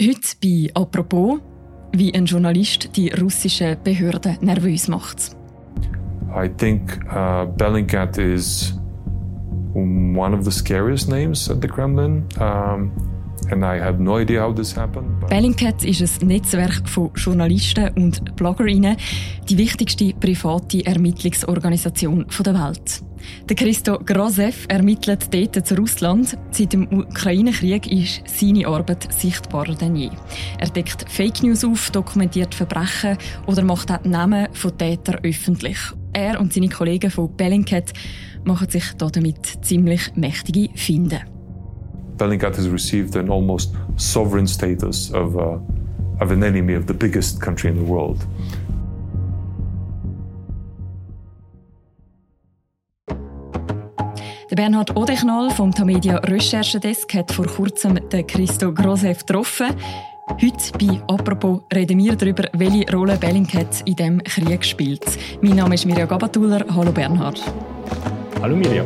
Heute bei «Apropos», wie ein Journalist die russischen Behörden nervös macht. I think uh, Bellingcat is one of the scariest names at the Kremlin. Um, no happened. Bellingcat ist ein Netzwerk von Journalisten und Bloggerinnen, die wichtigste private Ermittlungsorganisation der Welt. Der Christo Grosev ermittelt dort zu Russland. Seit dem Ukraine-Krieg ist seine Arbeit sichtbarer denn je. Er deckt Fake News auf, dokumentiert Verbrechen oder macht auch die Namen von Tätern öffentlich. Er und seine Kollegen von Bellingcat machen sich damit ziemlich mächtige Finden. Bellingcat has received an almost sovereign status of, uh, of an enemy of the biggest country in the world. Der Bernhard Odechnal vom Tamedia Recherchedesk hat vor kurzem den Christo Grosev getroffen. Heute bei «Apropos» reden wir darüber, welche Rolle Bellingcat in diesem Krieg spielt. Mein Name ist Mirja Gabatuller. Hallo Bernhard. Hallo Mirja.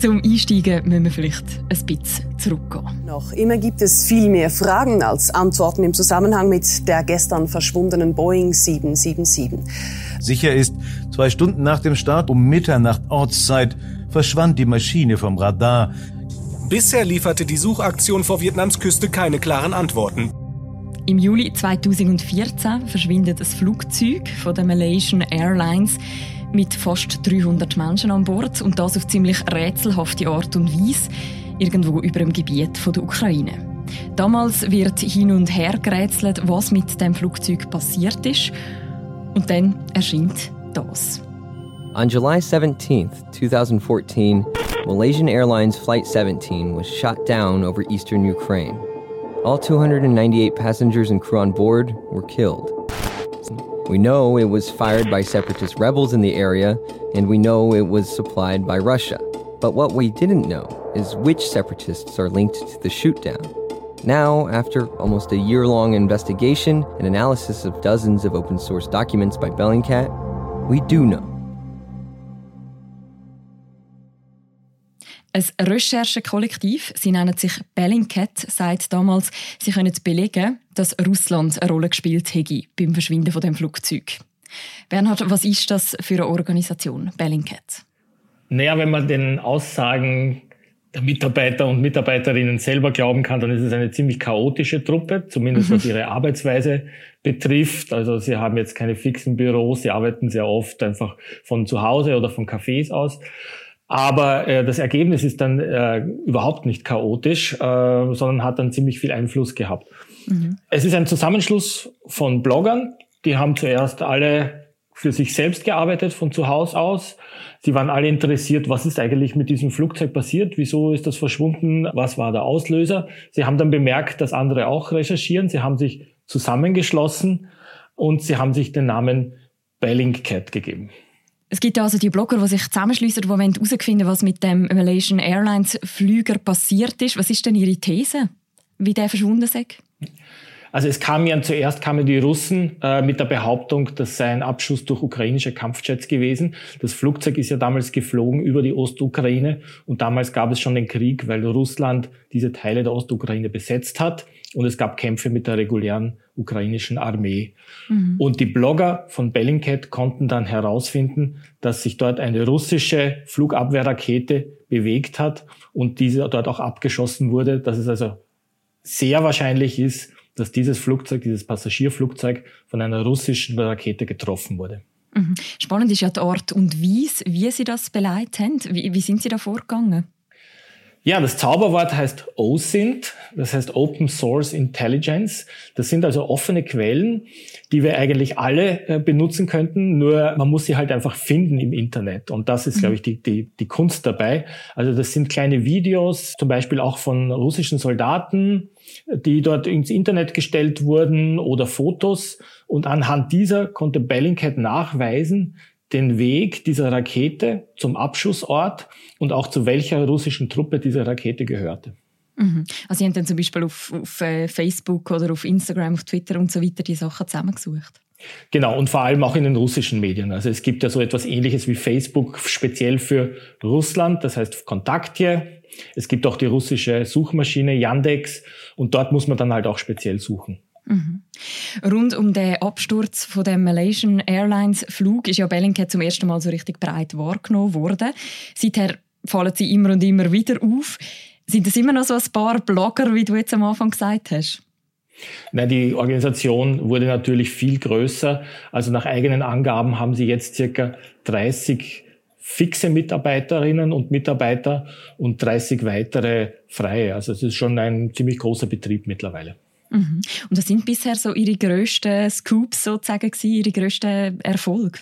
Zum Einsteigen müssen wir vielleicht ein bisschen zurückgehen. Noch immer gibt es viel mehr Fragen als Antworten im Zusammenhang mit der gestern verschwundenen Boeing 777. Sicher ist, zwei Stunden nach dem Start um Mitternacht Ortszeit verschwand die Maschine vom Radar. Bisher lieferte die Suchaktion vor Vietnams Küste keine klaren Antworten. Im Juli 2014 verschwindet ein Flugzeug von der Malaysian Airlines mit fast 300 Menschen an Bord und das auf ziemlich rätselhafte Art und Weise irgendwo über dem Gebiet der Ukraine. Damals wird hin und her gerätselt, was mit dem Flugzeug passiert ist und dann erscheint das. On July 17, 2014, Malaysian Airlines Flight 17 was shot down over eastern Ukraine. All 298 passengers and crew on board were killed. We know it was fired by separatist rebels in the area, and we know it was supplied by Russia. But what we didn't know is which separatists are linked to the shootdown. Now, after almost a year long investigation and analysis of dozens of open source documents by Bellingcat, we do know. Ein Recherchekollektiv, sie nennen sich Bellingcat, sagt damals, sie können belegen, dass Russland eine Rolle gespielt hätte beim Verschwinden von dem Flugzeug. Bernhard, was ist das für eine Organisation, Bellingcat? Naja, wenn man den Aussagen der Mitarbeiter und Mitarbeiterinnen selber glauben kann, dann ist es eine ziemlich chaotische Truppe, zumindest was ihre Arbeitsweise betrifft. Also sie haben jetzt keine fixen Büros, sie arbeiten sehr oft einfach von zu Hause oder von Cafés aus. Aber äh, das Ergebnis ist dann äh, überhaupt nicht chaotisch, äh, sondern hat dann ziemlich viel Einfluss gehabt. Mhm. Es ist ein Zusammenschluss von Bloggern, die haben zuerst alle für sich selbst gearbeitet von zu Hause aus. Sie waren alle interessiert, was ist eigentlich mit diesem Flugzeug passiert, wieso ist das verschwunden, was war der Auslöser. Sie haben dann bemerkt, dass andere auch recherchieren. Sie haben sich zusammengeschlossen und sie haben sich den Namen Bellingcat gegeben. Es gibt also die Blogger, die sich zusammenschließen, die herausfinden was mit dem Malaysian Airlines Flüger passiert ist. Was ist denn Ihre These, wie der verschwunden ist? Also es kam ja zuerst kamen die Russen äh, mit der Behauptung, das sei ein Abschuss durch ukrainische Kampfjets gewesen. Das Flugzeug ist ja damals geflogen über die Ostukraine und damals gab es schon den Krieg, weil Russland diese Teile der Ostukraine besetzt hat und es gab Kämpfe mit der regulären ukrainischen Armee. Mhm. Und die Blogger von Bellingcat konnten dann herausfinden, dass sich dort eine russische Flugabwehrrakete bewegt hat und diese dort auch abgeschossen wurde, dass es also sehr wahrscheinlich ist, dass dieses Flugzeug, dieses Passagierflugzeug von einer russischen Rakete getroffen wurde. Mhm. Spannend ist ja die Art und Weise, wie Sie das beleidigt haben. Wie, wie sind Sie da vorgegangen? Ja, das Zauberwort heißt OSINT, das heißt Open Source Intelligence. Das sind also offene Quellen, die wir eigentlich alle äh, benutzen könnten, nur man muss sie halt einfach finden im Internet. Und das ist, mhm. glaube ich, die, die, die Kunst dabei. Also das sind kleine Videos, zum Beispiel auch von russischen Soldaten, die dort ins Internet gestellt wurden oder Fotos. Und anhand dieser konnte Bellingcat nachweisen, den Weg dieser Rakete zum Abschussort und auch zu welcher russischen Truppe diese Rakete gehörte. Mhm. Also Sie haben dann zum Beispiel auf, auf äh, Facebook oder auf Instagram, auf Twitter und so weiter die Sachen zusammengesucht? Genau, und vor allem auch in den russischen Medien. Also es gibt ja so etwas ähnliches wie Facebook speziell für Russland, das heißt Kontaktje. Es gibt auch die russische Suchmaschine Yandex und dort muss man dann halt auch speziell suchen. Mhm. Rund um den Absturz von dem Malaysian Airlines Flug ist ja Bellingcat zum ersten Mal so richtig breit wahrgenommen worden. Seither fallen sie immer und immer wieder auf. Sind es immer noch so ein paar Blogger, wie du jetzt am Anfang gesagt hast? Nein, die Organisation wurde natürlich viel größer. Also nach eigenen Angaben haben sie jetzt circa 30 fixe Mitarbeiterinnen und Mitarbeiter und 30 weitere freie. Also es ist schon ein ziemlich großer Betrieb mittlerweile. Mhm. Und das sind bisher so Ihre grössten Scoops sozusagen, Ihre grössten Erfolge?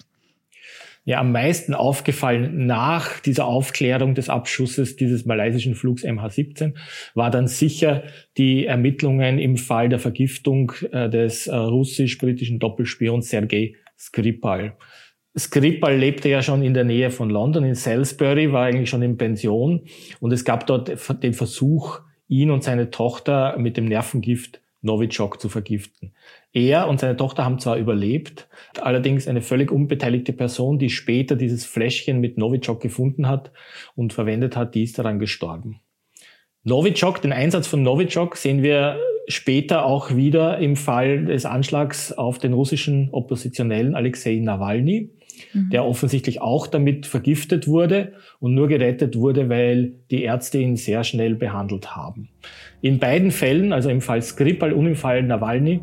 Ja, am meisten aufgefallen nach dieser Aufklärung des Abschusses dieses malaysischen Flugs MH17 war dann sicher die Ermittlungen im Fall der Vergiftung äh, des äh, russisch-britischen Doppelspions Sergei Skripal. Skripal lebte ja schon in der Nähe von London, in Salisbury, war eigentlich schon in Pension und es gab dort den Versuch, ihn und seine Tochter mit dem Nervengift Novichok zu vergiften. Er und seine Tochter haben zwar überlebt, allerdings eine völlig unbeteiligte Person, die später dieses Fläschchen mit Novichok gefunden hat und verwendet hat, die ist daran gestorben. Novichok, den Einsatz von Novichok sehen wir später auch wieder im Fall des Anschlags auf den russischen Oppositionellen Alexei Nawalny mhm. der offensichtlich auch damit vergiftet wurde und nur gerettet wurde, weil die Ärzte ihn sehr schnell behandelt haben. In beiden Fällen, also im Fall Skripal und im Fall Nawalny,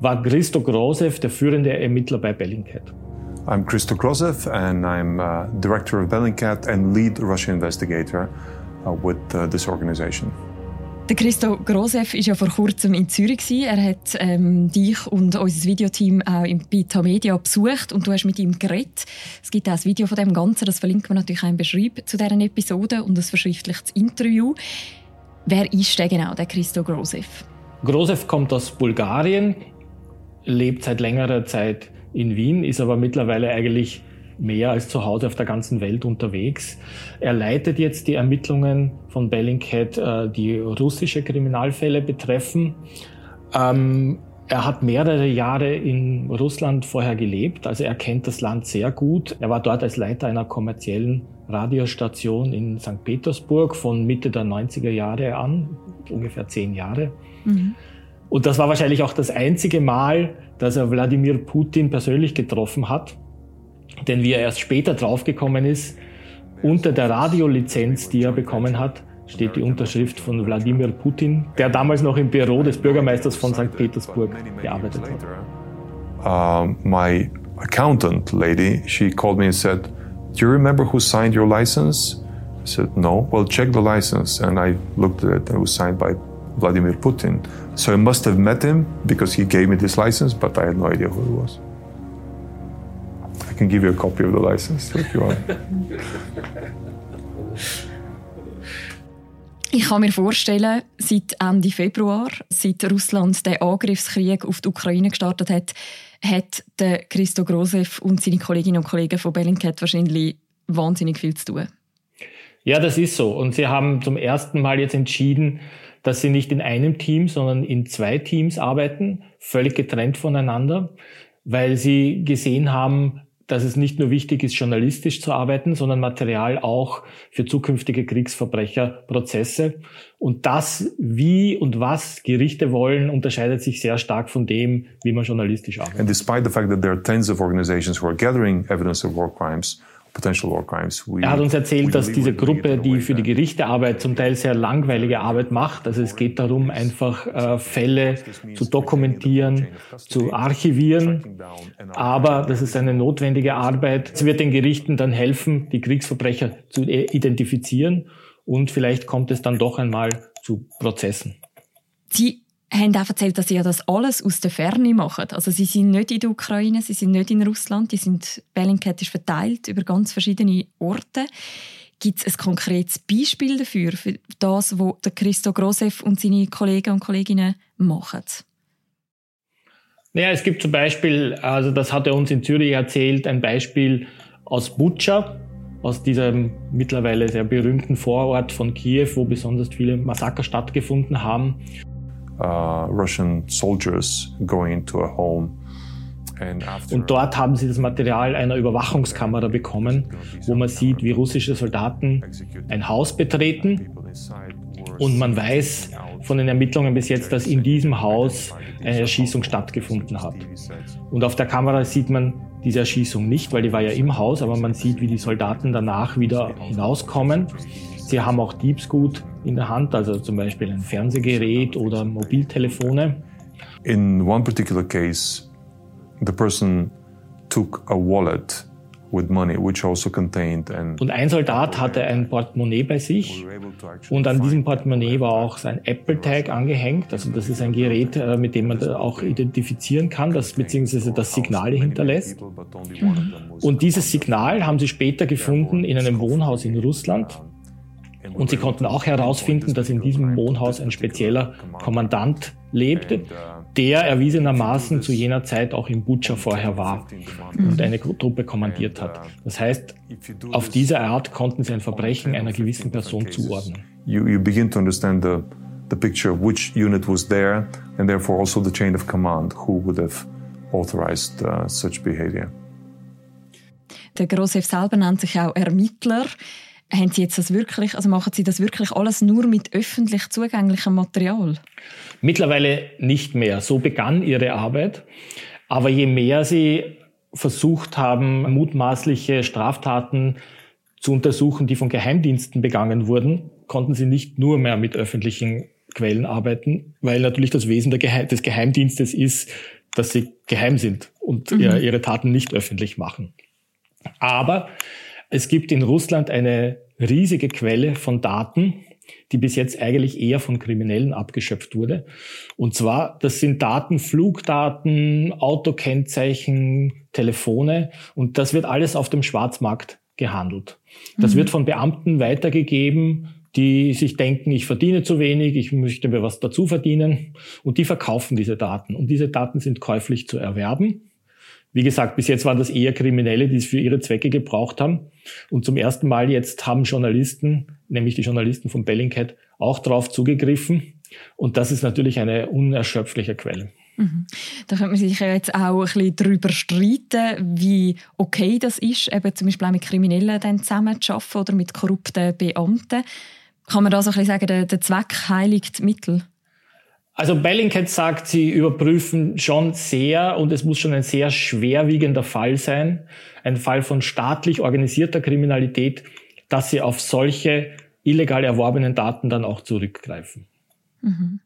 war Christo Grosev der führende Ermittler bei Bellingcat. I'm Christo Grozev and I'm uh, director of Bellingcat and lead Russian investigator uh, with uh, this organization. Der Christo Grosev war ja vor kurzem in Zürich. Er hat ähm, dich und unser Videoteam auch bei Tamedia besucht und du hast mit ihm geredet. Es gibt auch ein Video von dem Ganzen, das verlinken wir natürlich auch im Beschreib zu deren Episode und das verschriftlicht Interview. Wer ist der genau, der Christo Grosev? Grosev kommt aus Bulgarien, lebt seit längerer Zeit in Wien, ist aber mittlerweile eigentlich mehr als zu Hause auf der ganzen Welt unterwegs. Er leitet jetzt die Ermittlungen von Bellingcat, äh, die russische Kriminalfälle betreffen. Ähm, er hat mehrere Jahre in Russland vorher gelebt, also er kennt das Land sehr gut. Er war dort als Leiter einer kommerziellen Radiostation in St. Petersburg von Mitte der 90er Jahre an, ungefähr zehn Jahre. Mhm. Und das war wahrscheinlich auch das einzige Mal, dass er Wladimir Putin persönlich getroffen hat. Denn wie er erst später draufgekommen ist, unter der Radiolizenz, die er bekommen hat, steht die Unterschrift von Wladimir Putin, der damals noch im Büro des Bürgermeisters von St. Petersburg gearbeitet hat. Uh, my accountant lady, she called me and said, "Do you remember who signed your license?" I said, "No." Well, check the license, and I looked at it, and it was signed by Vladimir Putin. So I must have met him because he gave me this license, but I had no idea who he was. I can give you a copy of the license if you want. Ich kann mir vorstellen, seit Ende Februar, seit Russland den Angriffskrieg auf die Ukraine gestartet hat, hat der Christo Grosev und seine Kolleginnen und Kollegen von Bellingcat wahrscheinlich wahnsinnig viel zu tun. Ja, das ist so. Und sie haben zum ersten Mal jetzt entschieden, dass sie nicht in einem Team, sondern in zwei Teams arbeiten, völlig getrennt voneinander, weil sie gesehen haben, dass es nicht nur wichtig ist, journalistisch zu arbeiten, sondern Material auch für zukünftige Kriegsverbrecherprozesse. Und das, wie und was Gerichte wollen, unterscheidet sich sehr stark von dem, wie man journalistisch arbeitet. And despite the fact that there are tens of organizations who are gathering evidence of war crimes, er hat uns erzählt, dass diese Gruppe, die für die Gerichtearbeit zum Teil sehr langweilige Arbeit macht, also es geht darum, einfach äh, Fälle zu dokumentieren, zu archivieren, aber das ist eine notwendige Arbeit. Es wird den Gerichten dann helfen, die Kriegsverbrecher zu identifizieren und vielleicht kommt es dann doch einmal zu Prozessen. Sie haben auch erzählt, dass sie ja das alles aus der Ferne machen. Also sie sind nicht in der Ukraine, sie sind nicht in Russland, die sind Bellingcat ist verteilt über ganz verschiedene Orte. Gibt es ein konkretes Beispiel dafür, für das, was der Christo Grosev und seine Kollegen und Kolleginnen machen? Ja, es gibt zum Beispiel, also das hat er uns in Zürich erzählt, ein Beispiel aus Butscha, aus diesem mittlerweile sehr berühmten Vorort von Kiew, wo besonders viele Massaker stattgefunden haben Russian soldiers going into a home Und dort haben sie das Material einer Überwachungskamera bekommen, wo man sieht, wie russische Soldaten ein Haus betreten. Und man weiß von den Ermittlungen bis jetzt, dass in diesem Haus eine Erschießung stattgefunden hat. Und auf der Kamera sieht man diese Erschießung nicht, weil die war ja im Haus, aber man sieht, wie die Soldaten danach wieder hinauskommen. Sie haben auch Diebsgut in der Hand, also zum Beispiel ein Fernsehgerät oder Mobiltelefone. In one particular case, the person took a wallet with money, which also contained and und ein Soldat hatte ein Portemonnaie bei sich und an diesem Portemonnaie war auch sein Apple Tag angehängt. Also das ist ein Gerät, äh, mit dem man auch identifizieren kann, das beziehungsweise das Signale hinterlässt. Und dieses Signal haben sie später gefunden in einem Wohnhaus in Russland. Und sie konnten auch herausfinden, dass in diesem Wohnhaus ein spezieller Kommandant lebte, der erwiesenermaßen zu jener Zeit auch in Butscha vorher war und eine Truppe kommandiert hat. Das heißt, auf diese Art konnten sie ein Verbrechen einer gewissen Person zuordnen. You, you begin to understand the, the picture of which unit was there and therefore also the chain of command who would have authorized uh, such behavior. Der Grosef selber nennt sich auch Ermittler. Haben Sie jetzt das wirklich, also machen Sie das wirklich alles nur mit öffentlich zugänglichem Material? Mittlerweile nicht mehr. So begann Ihre Arbeit. Aber je mehr Sie versucht haben, mutmaßliche Straftaten zu untersuchen, die von Geheimdiensten begangen wurden, konnten Sie nicht nur mehr mit öffentlichen Quellen arbeiten, weil natürlich das Wesen des Geheimdienstes ist, dass sie geheim sind und mhm. ihre Taten nicht öffentlich machen. Aber es gibt in Russland eine riesige Quelle von Daten, die bis jetzt eigentlich eher von Kriminellen abgeschöpft wurde. Und zwar, das sind Daten, Flugdaten, Autokennzeichen, Telefone und das wird alles auf dem Schwarzmarkt gehandelt. Das mhm. wird von Beamten weitergegeben, die sich denken, ich verdiene zu wenig, ich möchte mir was dazu verdienen und die verkaufen diese Daten. Und diese Daten sind käuflich zu erwerben. Wie gesagt, bis jetzt waren das eher Kriminelle, die es für ihre Zwecke gebraucht haben. Und zum ersten Mal jetzt haben Journalisten, nämlich die Journalisten von Bellingcat, auch darauf zugegriffen. Und das ist natürlich eine unerschöpfliche Quelle. Mhm. Da könnte man sich ja jetzt auch ein bisschen darüber streiten, wie okay das ist, eben zum Beispiel auch mit Kriminellen dann zusammen zu arbeiten oder mit korrupten Beamten. Kann man da so ein bisschen sagen, der Zweck heiligt Mittel? Also Bellingcat sagt, sie überprüfen schon sehr und es muss schon ein sehr schwerwiegender Fall sein, ein Fall von staatlich organisierter Kriminalität, dass sie auf solche illegal erworbenen Daten dann auch zurückgreifen. Mhm.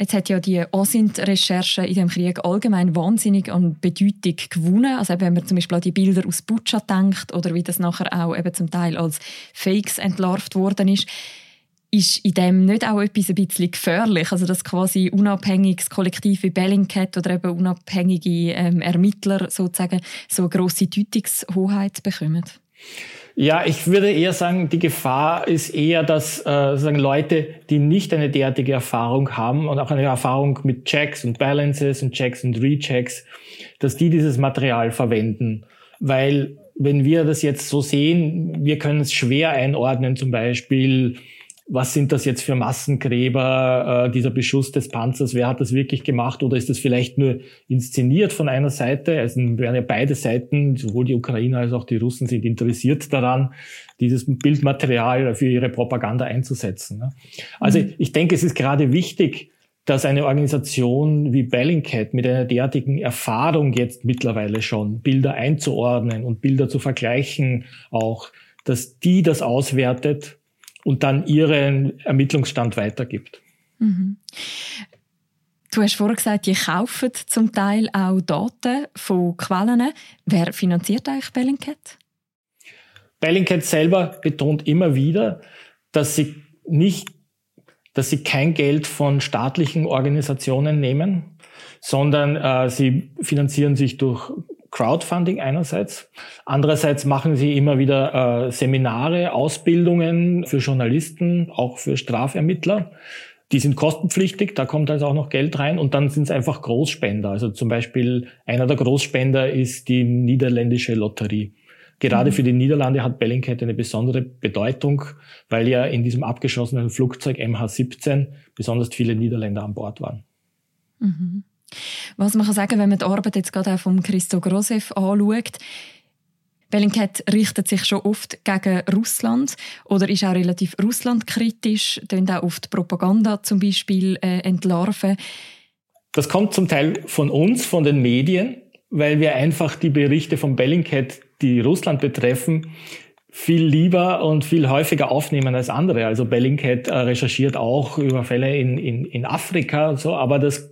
Jetzt hat ja die OSINT-Recherche in dem Krieg allgemein wahnsinnig an Bedeutung gewonnen. Also wenn man zum Beispiel an die Bilder aus Butscha denkt oder wie das nachher auch eben zum Teil als Fakes entlarvt worden ist ist in dem nicht auch etwas ein bisschen gefährlich? Also, dass quasi unabhängiges Kollektiv wie Bellingcat oder eben unabhängige ähm, Ermittler sozusagen so eine grosse Deutungshoheit bekommen? Ja, ich würde eher sagen, die Gefahr ist eher, dass äh, sagen Leute, die nicht eine derartige Erfahrung haben und auch eine Erfahrung mit Checks und Balances und Checks und Rechecks, dass die dieses Material verwenden. Weil wenn wir das jetzt so sehen, wir können es schwer einordnen, zum Beispiel was sind das jetzt für Massengräber, äh, dieser Beschuss des Panzers, wer hat das wirklich gemacht oder ist das vielleicht nur inszeniert von einer Seite? Also werden ja beide Seiten, sowohl die Ukrainer als auch die Russen sind interessiert daran, dieses Bildmaterial für ihre Propaganda einzusetzen. Ne? Also mhm. ich denke, es ist gerade wichtig, dass eine Organisation wie Bellingcat mit einer derartigen Erfahrung jetzt mittlerweile schon Bilder einzuordnen und Bilder zu vergleichen auch, dass die das auswertet und dann ihren Ermittlungsstand weitergibt. Mhm. Du hast vorher gesagt, ihr kauft zum Teil auch Daten von Quellen. Wer finanziert eigentlich Bellingcat? Bellingcat selber betont immer wieder, dass sie nicht, dass sie kein Geld von staatlichen Organisationen nehmen, sondern äh, sie finanzieren sich durch Crowdfunding einerseits. Andererseits machen sie immer wieder äh, Seminare, Ausbildungen für Journalisten, auch für Strafermittler. Die sind kostenpflichtig, da kommt also auch noch Geld rein und dann sind es einfach Großspender. Also zum Beispiel einer der Großspender ist die niederländische Lotterie. Gerade mhm. für die Niederlande hat Bellingcat eine besondere Bedeutung, weil ja in diesem abgeschossenen Flugzeug MH17 besonders viele Niederländer an Bord waren. Mhm. Was man kann sagen, wenn man die Arbeit jetzt gerade auch von Christo Grosev anschaut, Bellingcat richtet sich schon oft gegen Russland oder ist auch relativ russlandkritisch, tönt auch oft Propaganda zum Beispiel äh, entlarven. Das kommt zum Teil von uns, von den Medien, weil wir einfach die Berichte von Bellingcat, die Russland betreffen, viel lieber und viel häufiger aufnehmen als andere. Also Bellingcat äh, recherchiert auch über Fälle in, in, in Afrika und so, aber das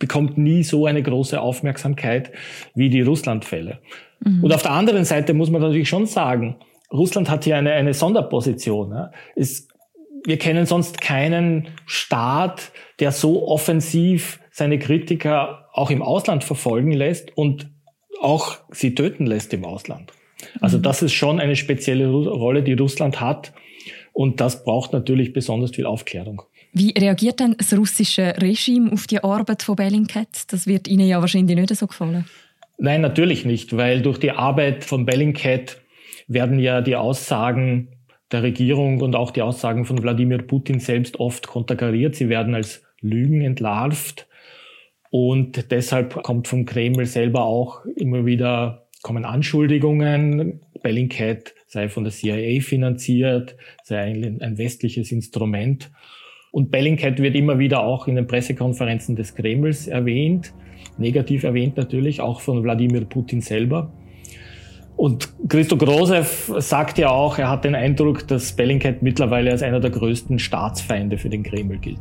bekommt nie so eine große Aufmerksamkeit wie die Russland-Fälle. Mhm. Und auf der anderen Seite muss man natürlich schon sagen, Russland hat hier eine, eine Sonderposition. Ja. Es, wir kennen sonst keinen Staat, der so offensiv seine Kritiker auch im Ausland verfolgen lässt und auch sie töten lässt im Ausland. Also mhm. das ist schon eine spezielle Rolle, die Russland hat. Und das braucht natürlich besonders viel Aufklärung. Wie reagiert denn das russische Regime auf die Arbeit von Bellingcat? Das wird Ihnen ja wahrscheinlich nicht so gefallen. Nein, natürlich nicht, weil durch die Arbeit von Bellingcat werden ja die Aussagen der Regierung und auch die Aussagen von Wladimir Putin selbst oft konterkariert. Sie werden als Lügen entlarvt. Und deshalb kommt vom Kreml selber auch immer wieder, kommen Anschuldigungen. Bellingcat sei von der CIA finanziert, sei ein, ein westliches Instrument. Und Bellingcat wird immer wieder auch in den Pressekonferenzen des Kremls erwähnt negativ erwähnt natürlich, auch von Wladimir Putin selber. Und Christo Grosev sagt ja auch, er hat den Eindruck, dass Bellingcat mittlerweile als einer der größten Staatsfeinde für den Kreml gilt.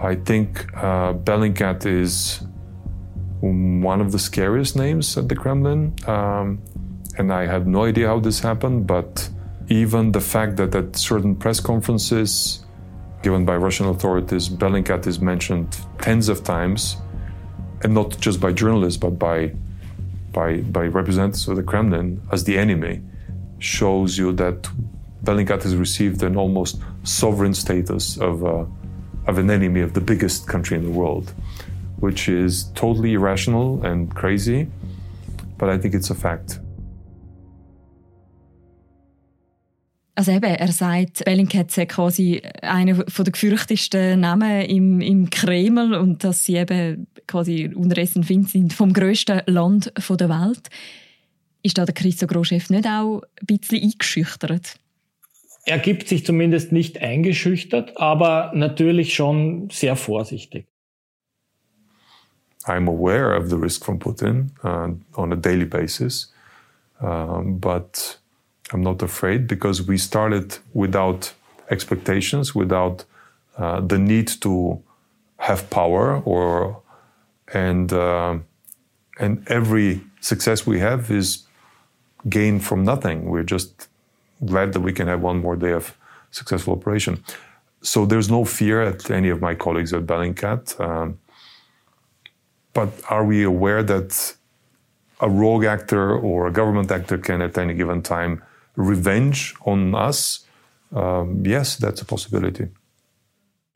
I think uh, Bellingcat is one of the scariest names at the Kremlin. Um, and I have no idea how this happened, but even the fact that at certain press conferences given by Russian authorities, Bellingcat is mentioned tens of times and not just by journalists, but by, by, by representatives of the Kremlin as the enemy, shows you that Bellingcat has received an almost sovereign status of, uh, of an enemy of the biggest country in the world, which is totally irrational and crazy, but I think it's a fact. Also eben, er sagt, Bellingcat sei quasi einer der gefürchtesten Namen im, im Kreml und dass sie eben quasi unterdessen sind vom grössten Land der Welt. Ist da der Christo Groschef nicht auch ein bisschen eingeschüchtert? Er gibt sich zumindest nicht eingeschüchtert, aber natürlich schon sehr vorsichtig. I'm aware of the risk from Putin uh, on a daily basis, um, but I'm not afraid because we started without expectations, without uh, the need to have power, or and uh, and every success we have is gained from nothing. We're just glad that we can have one more day of successful operation. So there's no fear at any of my colleagues at Bellingcat. Um, but are we aware that a rogue actor or a government actor can at any given time revenge on us, um, yes, that's a possibility.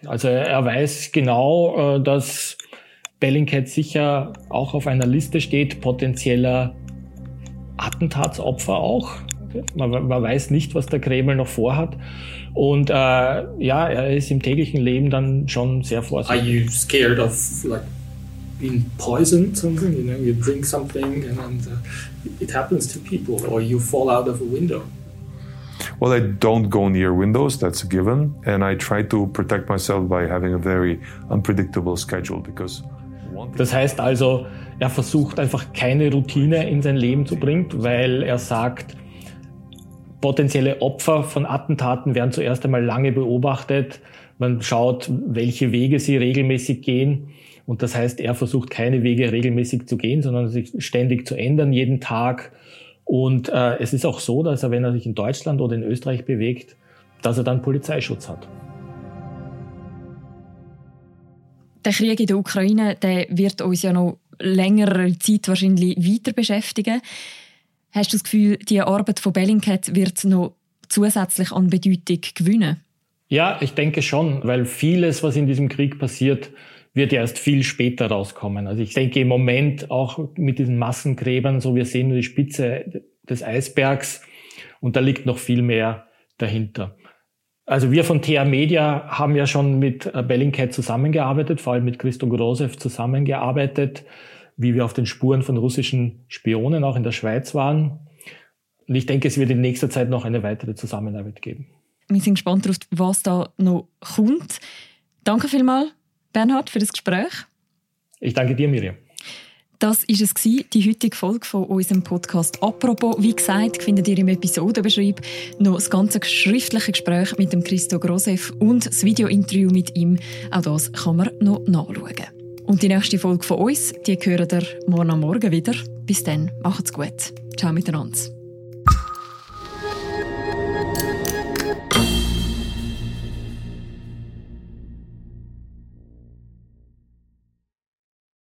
Also er weiß genau, äh, dass Bellingcat sicher auch auf einer Liste steht, potenzieller Attentatsopfer auch. Man, man, weiß nicht, was der Kreml noch vorhat. Und äh, ja, er ist im täglichen Leben dann schon sehr vorsichtig. Are you scared of like being poisoned something? You know, you drink something and, and uh, it happens to people, or you fall out of a window. Well, I don't go near windows, that's a given, and I try to protect myself by having a very unpredictable schedule because das heißt also, er versucht einfach keine Routine in sein Leben zu bringen, weil er sagt, potenzielle Opfer von Attentaten werden zuerst einmal lange beobachtet. Man schaut, welche Wege sie regelmäßig gehen. Und das heißt, er versucht keine Wege regelmäßig zu gehen, sondern sich ständig zu ändern, jeden Tag. Und äh, es ist auch so, dass er, wenn er sich in Deutschland oder in Österreich bewegt, dass er dann Polizeischutz hat. Der Krieg in der Ukraine der wird uns ja noch längere Zeit wahrscheinlich weiter beschäftigen. Hast du das Gefühl, die Arbeit von Bellingcat wird noch zusätzlich an Bedeutung gewinnen? Ja, ich denke schon, weil vieles, was in diesem Krieg passiert, wird erst viel später rauskommen. Also ich denke im Moment auch mit diesen Massengräbern, so wir sehen nur die Spitze des Eisbergs und da liegt noch viel mehr dahinter. Also wir von TA Media haben ja schon mit äh, Bellingcat zusammengearbeitet, vor allem mit Christo Grosev zusammengearbeitet, wie wir auf den Spuren von russischen Spionen auch in der Schweiz waren. Und ich denke, es wird in nächster Zeit noch eine weitere Zusammenarbeit geben. Wir sind gespannt darauf, was da noch kommt. Danke vielmals, Bernhard, für das Gespräch. Ich danke dir, Miriam. Das war es, die heutige Folge von unserem Podcast. Apropos, wie gesagt, findet ihr im Episodenbeschreib noch das ganze schriftliche Gespräch mit dem Christo Grosef und das Videointerview mit ihm. Auch das kann man noch nachschauen. Und die nächste Folge von uns, die hören ihr morgen am Morgen wieder. Bis dann, macht's gut. Ciao miteinander.